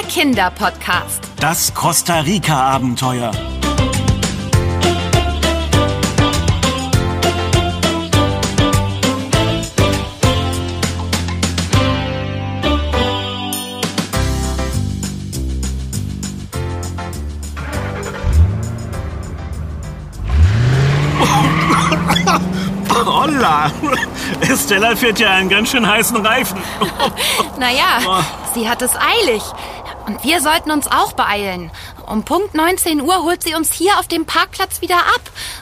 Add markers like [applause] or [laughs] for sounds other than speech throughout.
der Kinderpodcast. Das Costa Rica-Abenteuer. Holla! Estella fährt ja einen ganz schön heißen Reifen. [laughs] Naja, sie hat es eilig. Und wir sollten uns auch beeilen. Um Punkt 19 Uhr holt sie uns hier auf dem Parkplatz wieder ab.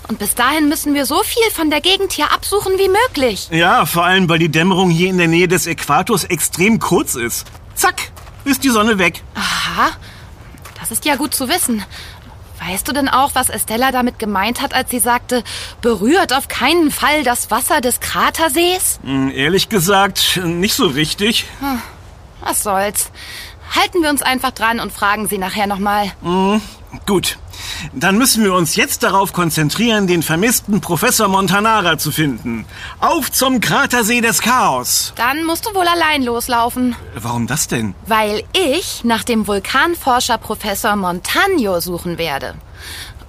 Und bis dahin müssen wir so viel von der Gegend hier absuchen wie möglich. Ja, vor allem, weil die Dämmerung hier in der Nähe des Äquators extrem kurz ist. Zack, ist die Sonne weg. Aha, das ist ja gut zu wissen. Weißt du denn auch, was Estella damit gemeint hat, als sie sagte, berührt auf keinen Fall das Wasser des Kratersees? Hm, ehrlich gesagt, nicht so richtig. Was soll's. Halten wir uns einfach dran und fragen sie nachher nochmal. Gut, dann müssen wir uns jetzt darauf konzentrieren, den vermissten Professor Montanara zu finden. Auf zum Kratersee des Chaos. Dann musst du wohl allein loslaufen. Warum das denn? Weil ich nach dem Vulkanforscher Professor Montagno suchen werde.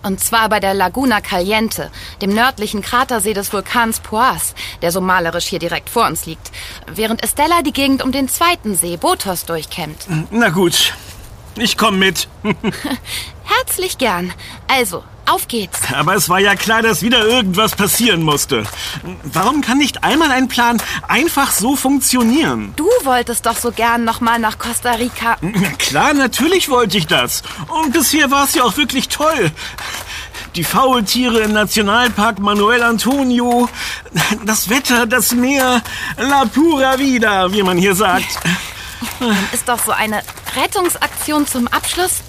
Und zwar bei der Laguna Caliente, dem nördlichen Kratersee des Vulkans Poas, der so malerisch hier direkt vor uns liegt. Während Estella die Gegend um den zweiten See, Botos, durchkämmt. Na gut, ich komme mit. [laughs] Herzlich gern. Also, auf geht's. [laughs] Aber es war ja klar, dass wieder irgendwas passieren musste. Warum kann nicht einmal ein Plan einfach so funktionieren? Du wolltest doch so gern nochmal nach Costa Rica. Na [laughs] klar, natürlich wollte ich das. Und bisher war es ja auch wirklich toll. Die Faultiere im Nationalpark Manuel Antonio, das Wetter, das Meer, la pura vida, wie man hier sagt. Ist doch so eine Rettungsaktion zum Abschluss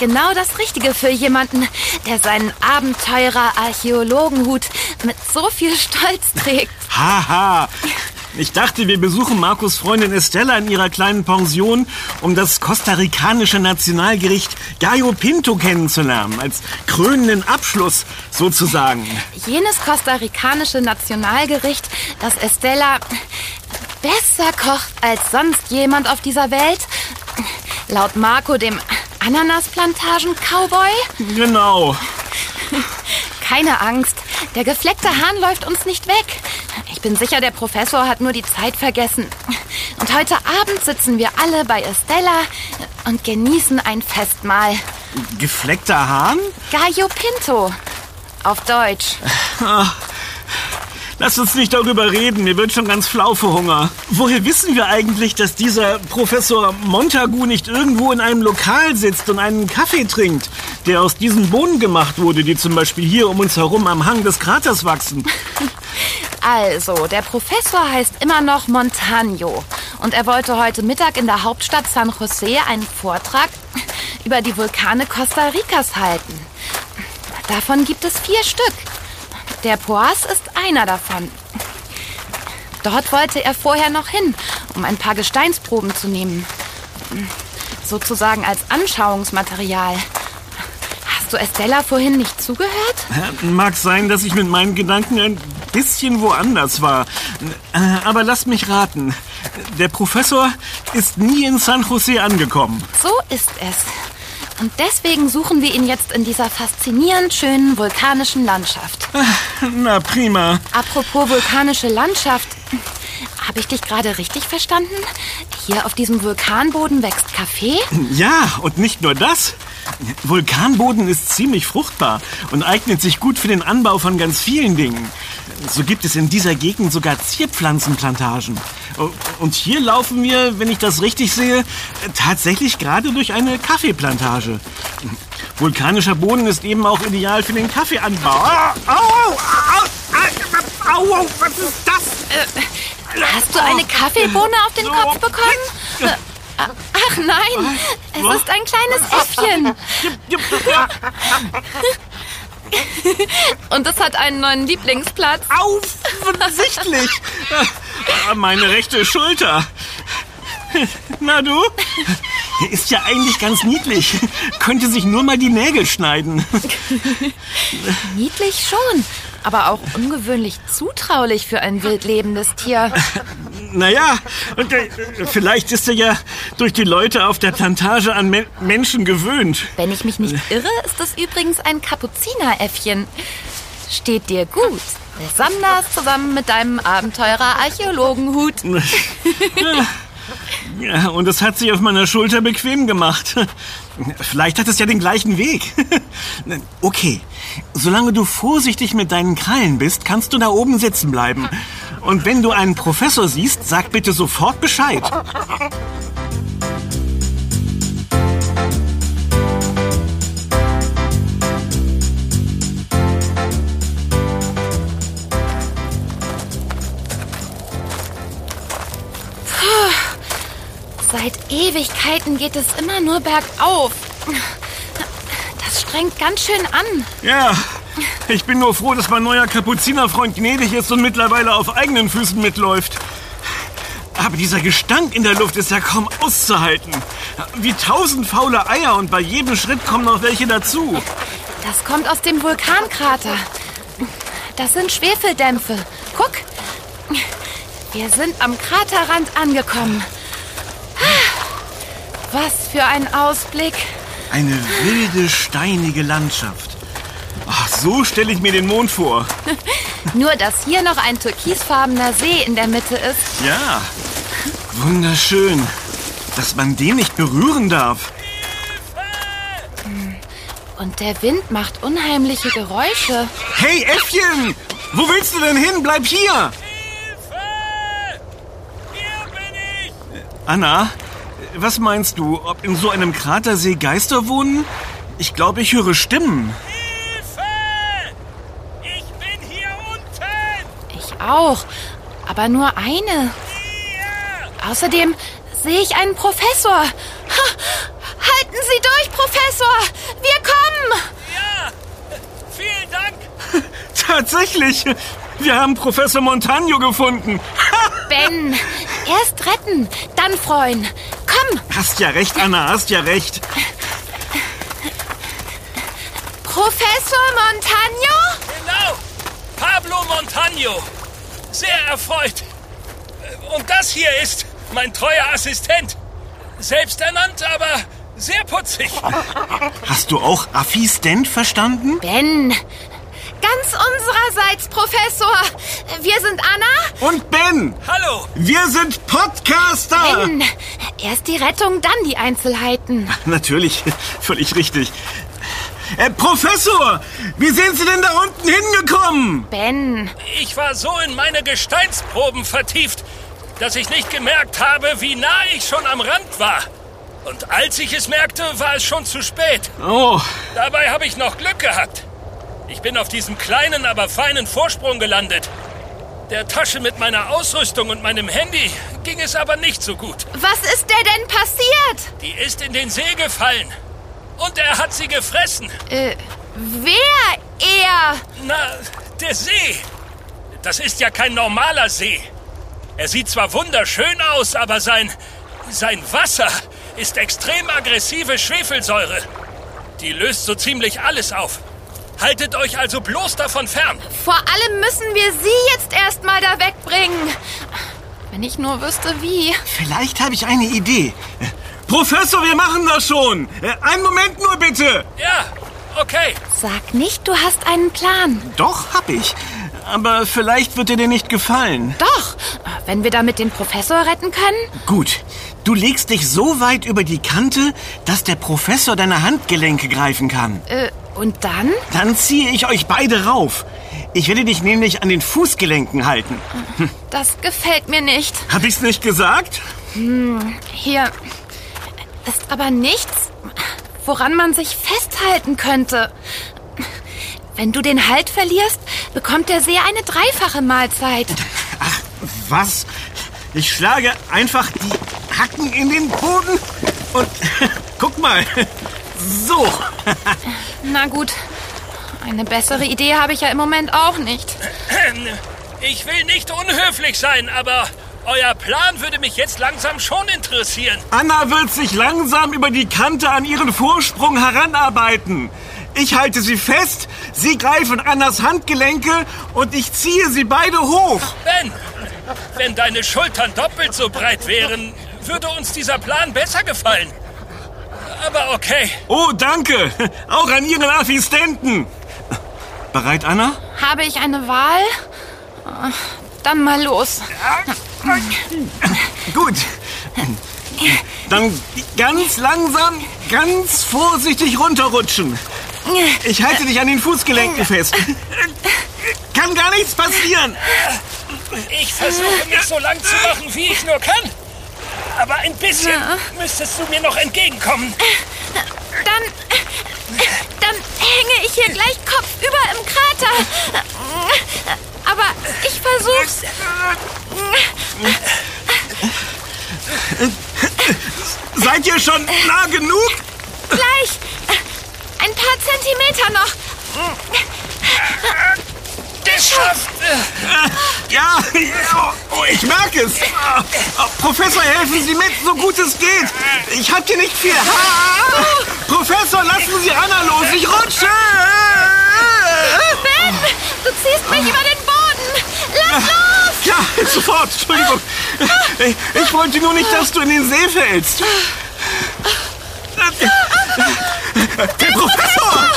genau das Richtige für jemanden, der seinen Abenteurer-Archäologenhut mit so viel Stolz trägt. [laughs] Haha. Ich dachte, wir besuchen Markus Freundin Estella in ihrer kleinen Pension, um das kostarikanische Nationalgericht Gallo Pinto kennenzulernen, als krönenden Abschluss sozusagen. Jenes kostarikanische Nationalgericht, das Estella besser kocht als sonst jemand auf dieser Welt. Laut Marco, dem Ananasplantagen-Cowboy. Genau. [laughs] Keine Angst, der gefleckte Hahn läuft uns nicht weg. Ich bin sicher, der Professor hat nur die Zeit vergessen. Und heute Abend sitzen wir alle bei Estella und genießen ein Festmahl. Gefleckter Hahn? Gallo Pinto. Auf Deutsch. Lass uns nicht darüber reden, mir wird schon ganz flau vor Hunger. Woher wissen wir eigentlich, dass dieser Professor Montagu nicht irgendwo in einem Lokal sitzt und einen Kaffee trinkt, der aus diesen Bohnen gemacht wurde, die zum Beispiel hier um uns herum am Hang des Kraters wachsen? [laughs] Also, der Professor heißt immer noch Montagno. Und er wollte heute Mittag in der Hauptstadt San Jose einen Vortrag [laughs] über die Vulkane Costa Ricas halten. Davon gibt es vier Stück. Der Poas ist einer davon. Dort wollte er vorher noch hin, um ein paar Gesteinsproben zu nehmen. Sozusagen als Anschauungsmaterial. Hast du Estella vorhin nicht zugehört? Mag sein, dass ich mit meinen Gedanken ein bisschen woanders war. Äh, Aber lass mich raten. Der Professor ist nie in San Jose angekommen. So ist es. Und deswegen suchen wir ihn jetzt in dieser faszinierend schönen vulkanischen Landschaft. Na prima. Apropos vulkanische Landschaft. Habe ich dich gerade richtig verstanden? Hier auf diesem Vulkanboden wächst Kaffee? Ja, und nicht nur das. Vulkanboden ist ziemlich fruchtbar und eignet sich gut für den Anbau von ganz vielen Dingen. So gibt es in dieser Gegend sogar Zierpflanzenplantagen. Und hier laufen wir, wenn ich das richtig sehe, tatsächlich gerade durch eine Kaffeeplantage. Vulkanischer Boden ist eben auch ideal für den Kaffeeanbau. Ah, Au, au, au, au, au, was ist das? Hast du eine Kaffeebohne auf den Kopf bekommen? Ach nein, es ist ein kleines Äffchen. Und es hat einen neuen Lieblingsplatz. Offensichtlich. Meine rechte Schulter. Na du? Der ist ja eigentlich ganz niedlich. Könnte sich nur mal die Nägel schneiden. Niedlich schon, aber auch ungewöhnlich zutraulich für ein wild lebendes Tier. Naja, und, äh, vielleicht ist er ja durch die Leute auf der Plantage an Men Menschen gewöhnt. Wenn ich mich nicht irre, ist das übrigens ein Kapuzineräffchen. Steht dir gut. Besonders zusammen mit deinem Abenteurer-Archäologenhut. [laughs] Ja, und es hat sich auf meiner Schulter bequem gemacht. Vielleicht hat es ja den gleichen Weg. [laughs] Okay, solange du vorsichtig mit deinen Krallen bist, kannst du da oben sitzen bleiben. Und wenn du einen Professor siehst, sag bitte sofort Bescheid. Seit Ewigkeiten geht es immer nur bergauf. Das strengt ganz schön an. Ja, ich bin nur froh, dass mein neuer Kapuzinerfreund gnädig ist und mittlerweile auf eigenen Füßen mitläuft. Aber dieser Gestank in der Luft ist ja kaum auszuhalten. Wie tausend faule Eier und bei jedem Schritt kommen noch welche dazu. Das kommt aus dem Vulkankrater. Das sind Schwefeldämpfe. Guck, wir sind am Kraterrand angekommen. Was für ein Ausblick. Eine wilde, steinige Landschaft. So stelle ich mir den Mond vor. [laughs] Nur, dass hier noch ein türkisfarbener See in der Mitte ist. Ja, wunderschön. Dass man den nicht berühren darf. Und der Wind macht unheimliche Geräusche. Hey, Äffchen! Wo willst du denn hin? Bleib hier! Hier bin ich! Anna, was meinst du, ob in so einem Kratersee Geister wohnen? Ich glaube, ich höre Stimmen. Hilfe! Ich bin hier unten! Ich auch. Aber nur eine. Außerdem sehe ich einen Professor. Ha, halten Sie durch, Professor! Wir kommen! Ja! Vielen Dank! [laughs] Tatsächlich! Wir haben Professor Montagno gefunden. [laughs] Ben, erst retten, dann freuen. Komm, Hast ja recht, Anna, hast ja recht. Professor Montagno? Genau! Pablo Montagno! Sehr erfreut! Und das hier ist mein treuer Assistent. Selbsternannt, aber sehr putzig. Hast du auch Assistent verstanden? Ben, ganz unsererseits, Professor. Wir sind Anna. Und Ben! Hallo! Wir sind Podcaster! Ben, erst die Rettung, dann die Einzelheiten. Natürlich, völlig richtig. Äh, Professor, wie sind Sie denn da unten hingekommen? Ben, Ich war so in meine Gesteinsproben vertieft, dass ich nicht gemerkt habe, wie nah ich schon am Rand war. Und als ich es merkte, war es schon zu spät. Oh, Dabei habe ich noch Glück gehabt. Ich bin auf diesem kleinen, aber feinen Vorsprung gelandet. Der Tasche mit meiner Ausrüstung und meinem Handy ging es aber nicht so gut. was ist der denn passiert? Die ist in den See gefallen. Und er hat sie gefressen. Äh, wer er? Na, der See. Das ist ja kein normaler See. Er sieht zwar wunderschön aus, aber sein, sein Wasser ist extrem aggressive Schwefelsäure. Die löst so ziemlich alles auf. Haltet euch also bloß davon fern. Vor allem müssen wir Sie jetzt erstmal da wegbringen. Wenn ich nur wüsste, wie. vielleicht habe ich eine Idee. Professor, wir machen das schon. Äh, einen Moment nur bitte. Ja, okay. Sag nicht, du hast einen Plan. Doch, hab ich. Aber vielleicht wird er dir nicht gefallen. Doch, wenn wir damit den Professor retten können. Gut, du legst dich so weit über die Kante, dass der Professor deine Handgelenke greifen kann. Äh, und dann? Dann ziehe ich euch beide rauf. Ich werde dich nämlich an den Fußgelenken halten. Das gefällt mir nicht. Hab ich's nicht gesagt? Hier ist aber nichts, woran man sich festhalten könnte. Wenn du den Halt verlierst, bekommt der See eine dreifache Mahlzeit. Ach, was? Ich schlage einfach die Hacken in den Boden und [laughs] guck mal. So. Na gut, eine bessere Idee habe ich ja im Moment auch nicht. Ich will nicht unhöflich sein, aber euer Plan würde mich jetzt langsam schon interessieren. Anna wird sich langsam über die Kante an ihren Vorsprung heranarbeiten. Ich halte sie fest, sie greifen Annas Handgelenke und ich ziehe sie beide hoch. Ben, Wenn deine Schultern doppelt so breit wären, würde uns dieser Plan besser gefallen. Aber okay. Oh, danke. Auch an Ihren Assistenten. Bereit, Anna? Habe ich eine Wahl? Dann mal los. Gut. Dann ganz langsam, ganz vorsichtig runterrutschen. Ich halte dich an den Fußgelenken fest. Kann gar nichts passieren. Ich versuche mich so lang zu machen, wie ich nur kann. Aber ein bisschen müsstest du mir noch entgegenkommen. Dann. Dann hänge ich hier gleich kopfüber im Krater. Aber ich versuch's. Seid ihr schon nah genug? Gleich. Ein paar Zentimeter noch. Geschafft! Ja, oh, ich merke es. Professor, helfen Sie mit, so gut es geht. Ich hab hier nicht viel. Professor, lassen Sie Anna los. Ich rutsche. Ben, du ziehst mich über den Boden. Lass los. Ja, sofort. Entschuldigung. Ich wollte nur nicht, dass du in den See fällst. Der Professor!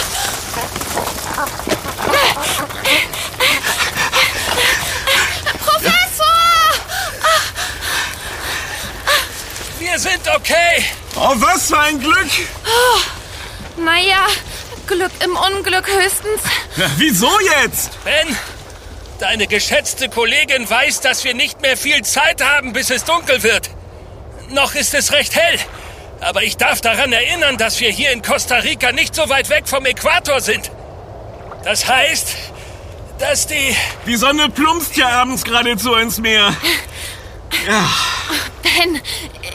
Professor! Wir sind okay. Oh, was für ein Glück! Naja, Glück im Unglück höchstens. Ja, wieso jetzt? Ben, deine geschätzte Kollegin weiß, dass wir nicht mehr viel Zeit haben, bis es dunkel wird. Noch ist es recht hell. Aber ich darf daran erinnern, dass wir hier in Costa Rica nicht so weit weg vom Äquator sind. Das heißt, dass die... Die Sonne plumpst ja abends geradezu ins Meer. [laughs] Ja, Ben,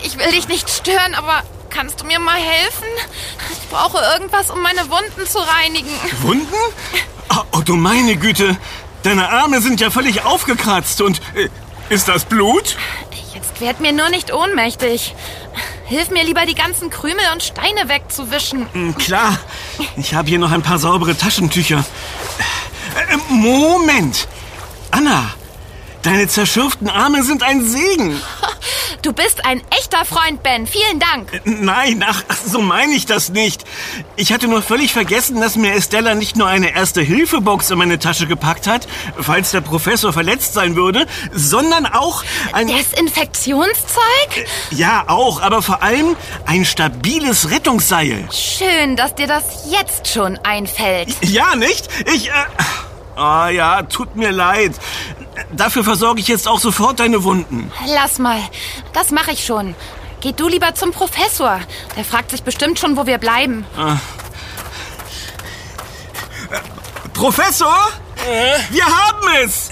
ich will dich nicht stören, aber kannst du mir mal helfen? Ich brauche irgendwas, um meine Wunden zu reinigen. Wunden? Oh, oh, du meine Güte. Deine Arme sind ja völlig aufgekratzt und... Äh, ist das Blut? Jetzt werd mir nur nicht ohnmächtig. Hilf mir lieber, die ganzen Krümel und Steine wegzuwischen. Hm, Klar, ich habe hier noch ein paar saubere Taschentücher. Äh, Moment! Anna, deine zerschürften Arme sind ein Segen. [laughs] Du bist ein echter Freund, Ben. Vielen Dank. Nein, ach, so meine ich das nicht. Ich hatte nur völlig vergessen, dass mir Estella nicht nur eine Erste-Hilfe-Box in meine Tasche gepackt hat, falls der Professor verletzt sein würde, sondern auch ein... Desinfektionszeug? Ja, auch, aber vor allem ein stabiles Rettungsseil. Schön, dass dir das jetzt schon einfällt. Ja, nicht? Ich, äh... Ah ja, tut mir leid. Dafür versorge ich jetzt auch sofort deine Wunden. Lass mal. Das mache ich schon. Geh du lieber zum Professor. Der fragt sich bestimmt schon, wo wir bleiben. Professor? Wir haben es!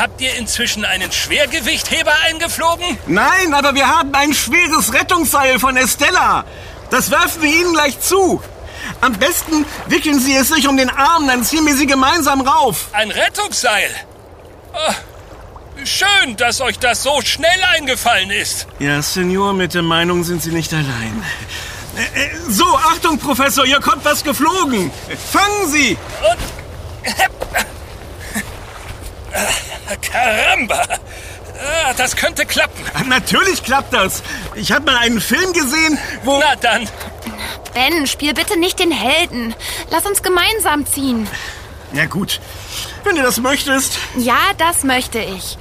Habt ihr inzwischen einen Schwergewichtheber eingeflogen? Nein, aber wir haben ein schweres Rettungsseil von Estella. Das werfen wir Ihnen gleich zu. Am besten wickeln Sie es sich um den Arm, dann ziehen wir Sie gemeinsam rauf. Ein Rettungsseil? Ah, schön, dass euch das so schnell eingefallen ist. Ja, Senior, mit der Meinung sind Sie nicht allein. Äh, äh, So, Achtung, Professor, hier kommt was geflogen. Fangen Sie! Und... Ah, Caramba! Ah, das könnte klappen. Natürlich klappt das. Ich habe mal einen Film gesehen, wo... Na dann, Ben, spiel bitte nicht den Helden. Lass uns gemeinsam ziehen. Ja gut, wenn du das möchtest. Ja, das möchte ich.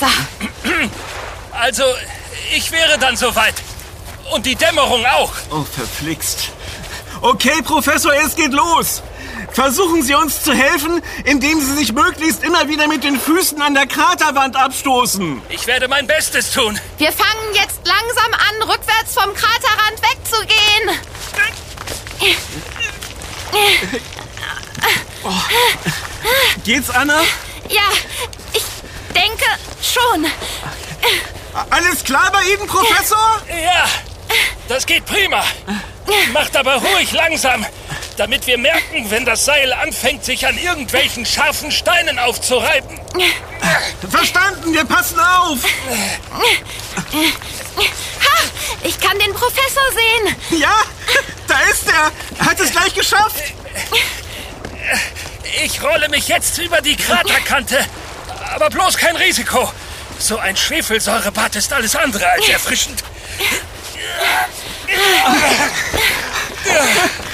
So, also ich wäre dann soweit. Und die Dämmerung auch. Oh, verflixt. Okay, Professor, es geht los. Versuchen Sie uns zu helfen, indem Sie sich möglichst immer wieder mit den Füßen an der Kraterwand abstoßen. Ich werde mein Bestes tun. wir fangen jetzt langsam an, rückwärts vom Kraterrand wegzugehen. Geht's, Anna? Ja, ich denke schon. Alles klar bei Ihnen, Professor? Ja, das geht prima. Macht aber ruhig langsam, damit wir merken, wenn das Seil anfängt, sich an irgendwelchen scharfen Steinen aufzureiben. Verstanden, wir passen auf. Ha, ich kann den Professor sehen. Ja, da ist er. Er hat es gleich geschafft. Ich rolle mich jetzt über die Kraterkante. Aber bloß kein Risiko. So ein Schwefelsäurebad ist alles andere als erfrischend. [laughs]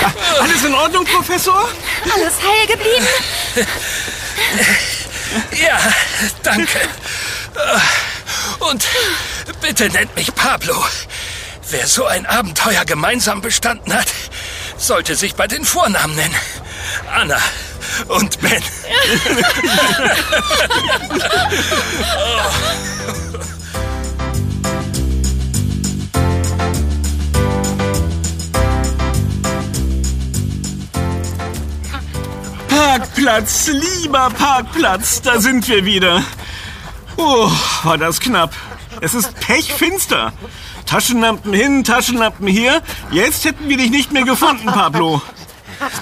[laughs] Alles in Ordnung, Professor? Alles heil geblieben? [laughs] Ja, danke. Und bitte nennt mich Pablo. Wer so ein Abenteuer gemeinsam bestanden hat, sollte sich bei den Vornamen nennen. Anna und Ben. [laughs] Parkplatz, lieber Parkplatz, da sind wir wieder. Oh, war das knapp. Es ist pechfinster. Taschenlampen hin, Taschenlampen hier. Jetzt hätten wir dich nicht mehr gefunden, Pablo.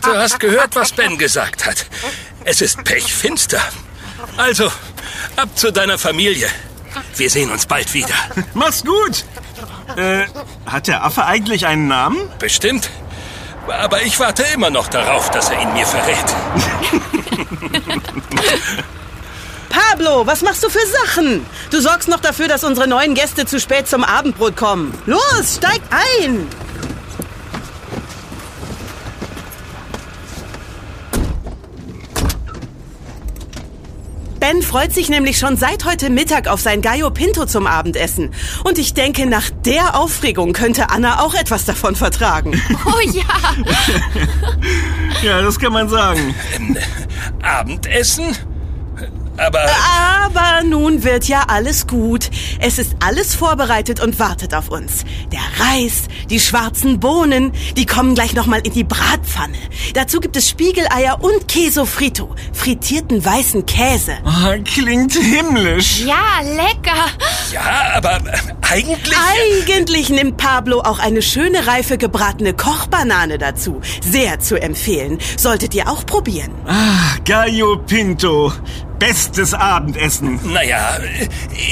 Du hast gehört, was Ben gesagt hat. Es ist pechfinster. Also, ab zu deiner Familie. Wir sehen uns bald wieder. Mach's gut. Äh, hat der Affe eigentlich einen Namen? Bestimmt. Aber ich warte immer noch darauf, dass er ihn mir verrät. [laughs] Pablo, was machst du für Sachen? Du sorgst noch dafür, dass unsere neuen Gäste zu spät zum Abendbrot kommen. Los, steig ein! Ben freut sich nämlich schon seit heute Mittag auf sein Gallo Pinto zum Abendessen. Und ich denke, nach der Aufregung könnte Anna auch etwas davon vertragen. [laughs] Oh ja. [laughs] Ja, das kann man sagen. Abendessen? Aber Aber nun wird ja alles gut. Es ist alles vorbereitet und wartet auf uns. Der Reis, die schwarzen Bohnen, die kommen gleich nochmal in die Bratpfanne. Dazu gibt es Spiegeleier und Queso frito, frittierten weißen Käse. Oh, klingt himmlisch. Ja, lecker. ja, aber äh, eigentlich. Eigentlich nimmt Pablo auch eine schöne reife gebratene Kochbanane dazu. Sehr zu empfehlen. Solltet ihr auch probieren. Gallo Pinto. Bestes Abendessen. Naja,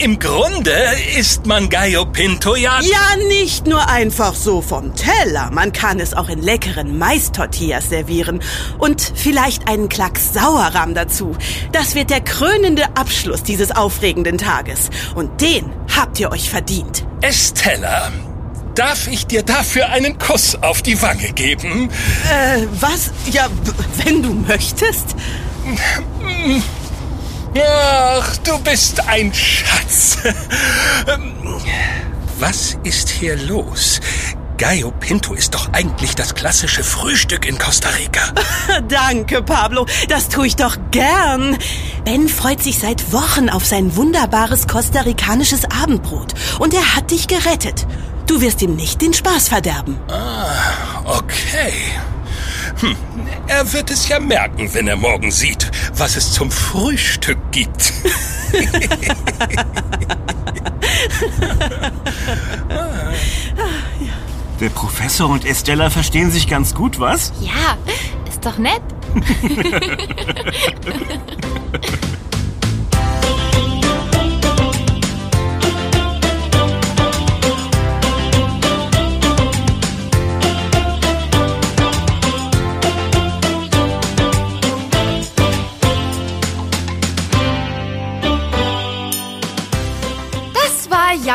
im Grunde isst man Gallo Pinto ja. Ja, nicht nur einfach so vom Teller. Man kann es auch in leckeren Mais-Tortillas servieren. Und vielleicht einen Klacks Sauerrahm dazu. Das wird der krönende Abschluss dieses aufregenden Tages. Und den habt ihr euch verdient. Estella, darf ich dir dafür einen Kuss auf die Wange geben? Äh, was? Ja, wenn du möchtest. Ach, du bist ein Schatz. Ähm, Was ist hier los? Gallo Pinto ist doch eigentlich das klassische Frühstück in Costa Rica. [laughs] Danke, Pablo. Das tue ich doch gern. Ben freut sich seit Wochen auf sein wunderbares kostarikanisches Abendbrot. Und er hat dich gerettet. Du wirst ihm nicht den Spaß verderben. Okay. Hm, er wird es ja merken, wenn er morgen sieht, was es zum Frühstück gibt. [laughs] [laughs] Der Professor und Estella verstehen sich ganz gut, was? Ja, ist doch nett. [laughs]